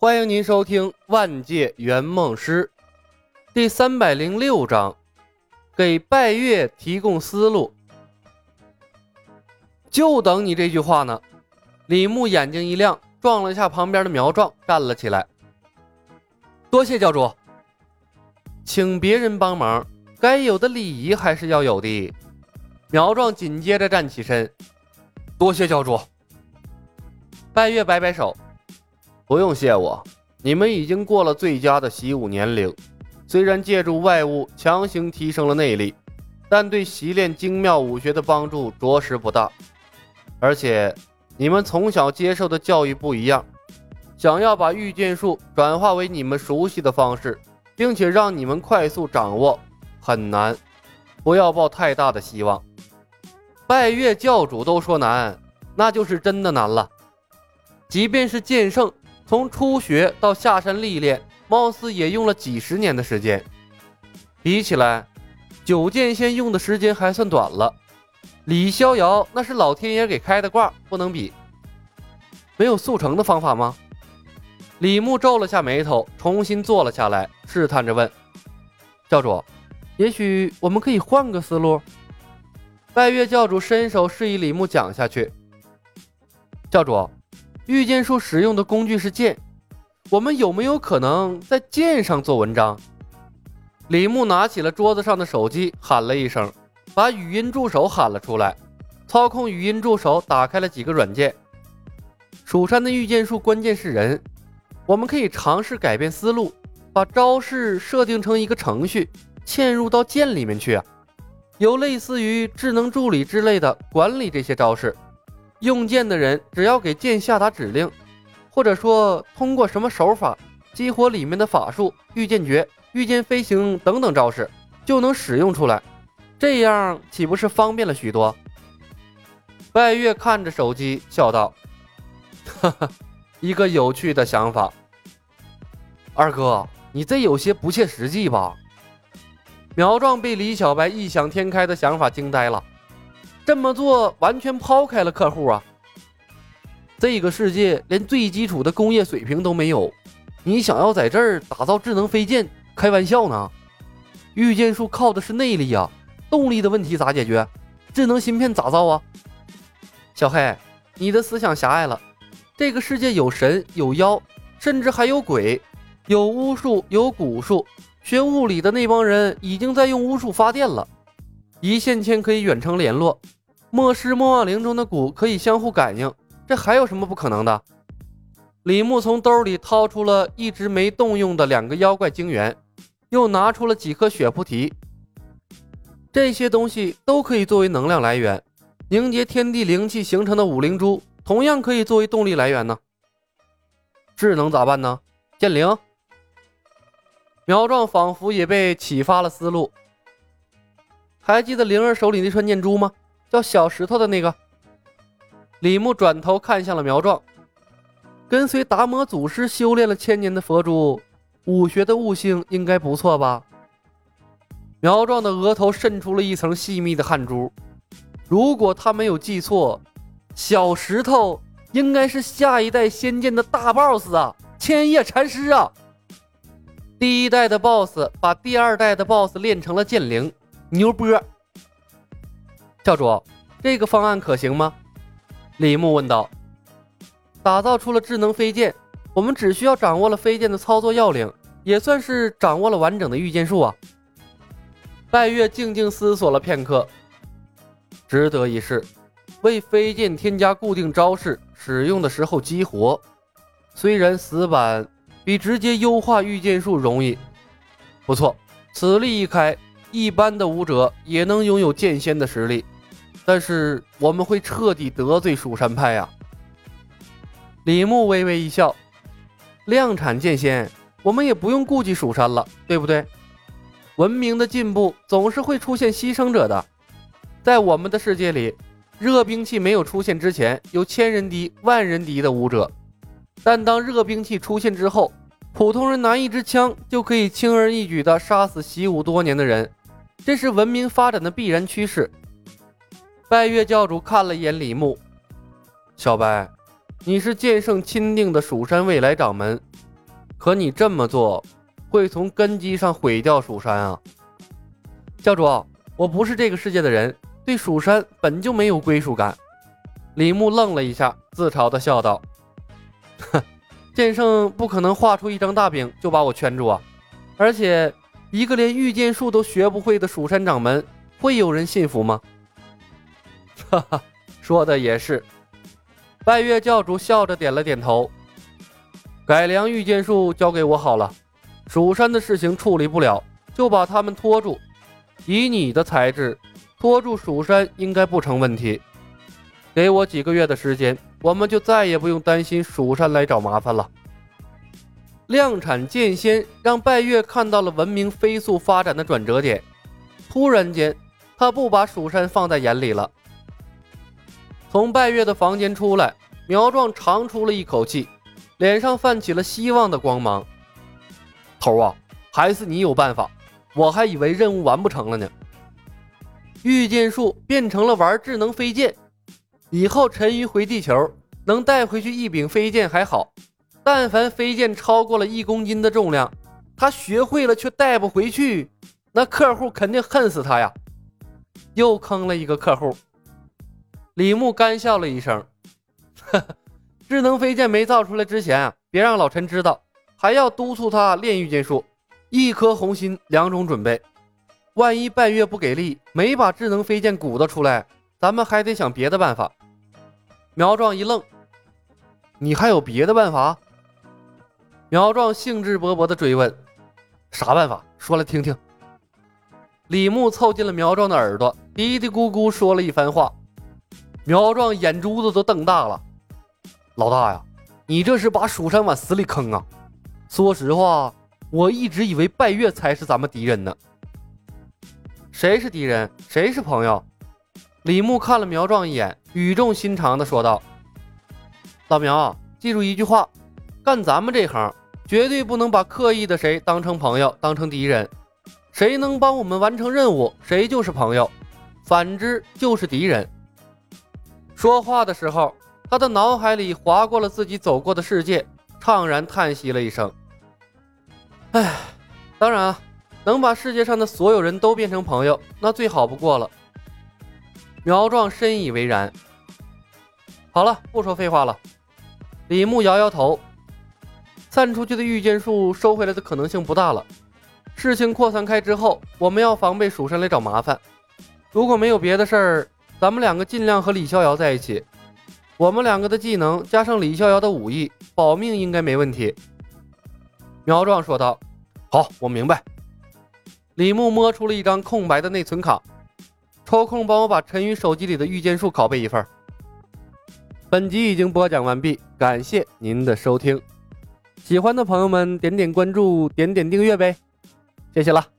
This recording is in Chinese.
欢迎您收听《万界圆梦师》第三百零六章，给拜月提供思路。就等你这句话呢！李牧眼睛一亮，撞了一下旁边的苗壮，站了起来。多谢教主，请别人帮忙，该有的礼仪还是要有的。苗壮紧接着站起身，多谢教主。拜月摆摆手。不用谢我，你们已经过了最佳的习武年龄。虽然借助外物强行提升了内力，但对习练精妙武学的帮助着实不大。而且，你们从小接受的教育不一样，想要把御剑术转化为你们熟悉的方式，并且让你们快速掌握，很难。不要抱太大的希望。拜月教主都说难，那就是真的难了。即便是剑圣。从初学到下山历练，貌似也用了几十年的时间。比起来，九剑仙用的时间还算短了。李逍遥那是老天爷给开的挂，不能比。没有速成的方法吗？李牧皱了下眉头，重新坐了下来，试探着问：“教主，也许我们可以换个思路。”拜月教主伸手示意李牧讲下去。教主。御剑术使用的工具是剑，我们有没有可能在剑上做文章？李牧拿起了桌子上的手机，喊了一声，把语音助手喊了出来。操控语音助手打开了几个软件。蜀山的御剑术关键是人，我们可以尝试改变思路，把招式设定成一个程序，嵌入到剑里面去啊，有类似于智能助理之类的管理这些招式。用剑的人只要给剑下达指令，或者说通过什么手法激活里面的法术、御剑诀、御剑飞行等等招式，就能使用出来。这样岂不是方便了许多？拜月看着手机笑道：“哈哈，一个有趣的想法。二哥，你这有些不切实际吧？”苗壮被李小白异想天开的想法惊呆了。这么做完全抛开了客户啊！这个世界连最基础的工业水平都没有，你想要在这儿打造智能飞剑，开玩笑呢？御剑术靠的是内力呀，动力的问题咋解决？智能芯片咋造啊？小黑，你的思想狭隘了。这个世界有神有妖，甚至还有鬼，有巫术有蛊术。学物理的那帮人已经在用巫术发电了，一线牵可以远程联络。莫失莫忘灵中的蛊可以相互感应，这还有什么不可能的？李牧从兜里掏出了一直没动用的两个妖怪晶元，又拿出了几颗血菩提，这些东西都可以作为能量来源。凝结天地灵气形成的五灵珠，同样可以作为动力来源呢。智能咋办呢？剑灵。苗壮仿佛也被启发了思路，还记得灵儿手里那串念珠吗？叫小石头的那个，李牧转头看向了苗壮。跟随达摩祖师修炼了千年的佛珠，武学的悟性应该不错吧？苗壮的额头渗出了一层细密的汗珠。如果他没有记错，小石头应该是下一代仙剑的大 boss 啊，千叶禅师啊！第一代的 boss 把第二代的 boss 练成了剑灵，牛波！教主，这个方案可行吗？李牧问道。打造出了智能飞剑，我们只需要掌握了飞剑的操作要领，也算是掌握了完整的御剑术啊。拜月静静思索了片刻，值得一试。为飞剑添加固定招式，使用的时候激活。虽然死板，比直接优化御剑术容易。不错，此例一开，一般的武者也能拥有剑仙的实力。但是我们会彻底得罪蜀山派呀！李牧微微一笑，量产剑仙，我们也不用顾忌蜀山了，对不对？文明的进步总是会出现牺牲者的，在我们的世界里，热兵器没有出现之前，有千人敌、万人敌的武者；但当热兵器出现之后，普通人拿一支枪就可以轻而易举地杀死习武多年的人，这是文明发展的必然趋势。拜月教主看了一眼李牧，小白，你是剑圣钦定的蜀山未来掌门，可你这么做，会从根基上毁掉蜀山啊！教主，我不是这个世界的人，对蜀山本就没有归属感。李牧愣了一下，自嘲的笑道：“哼，剑圣不可能画出一张大饼就把我圈住啊！而且，一个连御剑术都学不会的蜀山掌门，会有人信服吗？”哈哈，说的也是。拜月教主笑着点了点头。改良御剑术交给我好了，蜀山的事情处理不了，就把他们拖住。以你的才智，拖住蜀山应该不成问题。给我几个月的时间，我们就再也不用担心蜀山来找麻烦了。量产剑仙让拜月看到了文明飞速发展的转折点。突然间，他不把蜀山放在眼里了。从拜月的房间出来，苗壮长出了一口气。脸上泛起了希望的光芒。头啊，还是你有办法，我还以为任务完不成了呢。御剑术变成了玩智能飞剑，以后陈鱼回地球能带回去一柄飞剑还好，但凡飞剑超过了一公斤的重量，他学会了却带不回去，那客户肯定恨死他呀！又坑了一个客户。李牧干笑了一声，呵呵。智能飞剑没造出来之前啊，别让老陈知道，还要督促他练御剑术。一颗红心，两种准备。万一拜月不给力，没把智能飞剑鼓捣出来，咱们还得想别的办法。苗壮一愣：“你还有别的办法？”苗壮兴致勃勃地追问：“啥办法？说来听听。”李牧凑近了苗壮的耳朵，嘀嘀咕咕说了一番话。苗壮眼珠子都瞪大了。老大呀，你这是把蜀山往死里坑啊！说实话，我一直以为拜月才是咱们敌人呢。谁是敌人，谁是朋友？李牧看了苗壮一眼，语重心长的说道：“老苗，记住一句话，干咱们这行，绝对不能把刻意的谁当成朋友，当成敌人。谁能帮我们完成任务，谁就是朋友；反之就是敌人。”说话的时候。他的脑海里划过了自己走过的世界，怅然叹息了一声：“唉，当然啊，能把世界上的所有人都变成朋友，那最好不过了。”苗壮深以为然。好了，不说废话了。李牧摇摇头，散出去的御剑术收回来的可能性不大了。事情扩散开之后，我们要防备蜀山来找麻烦。如果没有别的事儿，咱们两个尽量和李逍遥在一起。我们两个的技能加上李逍遥的武艺，保命应该没问题。”苗壮说道。“好，我明白。”李牧摸出了一张空白的内存卡，抽空帮我把陈宇手机里的御剑术拷贝一份。本集已经播讲完毕，感谢您的收听。喜欢的朋友们点点关注，点点订阅呗，谢谢了。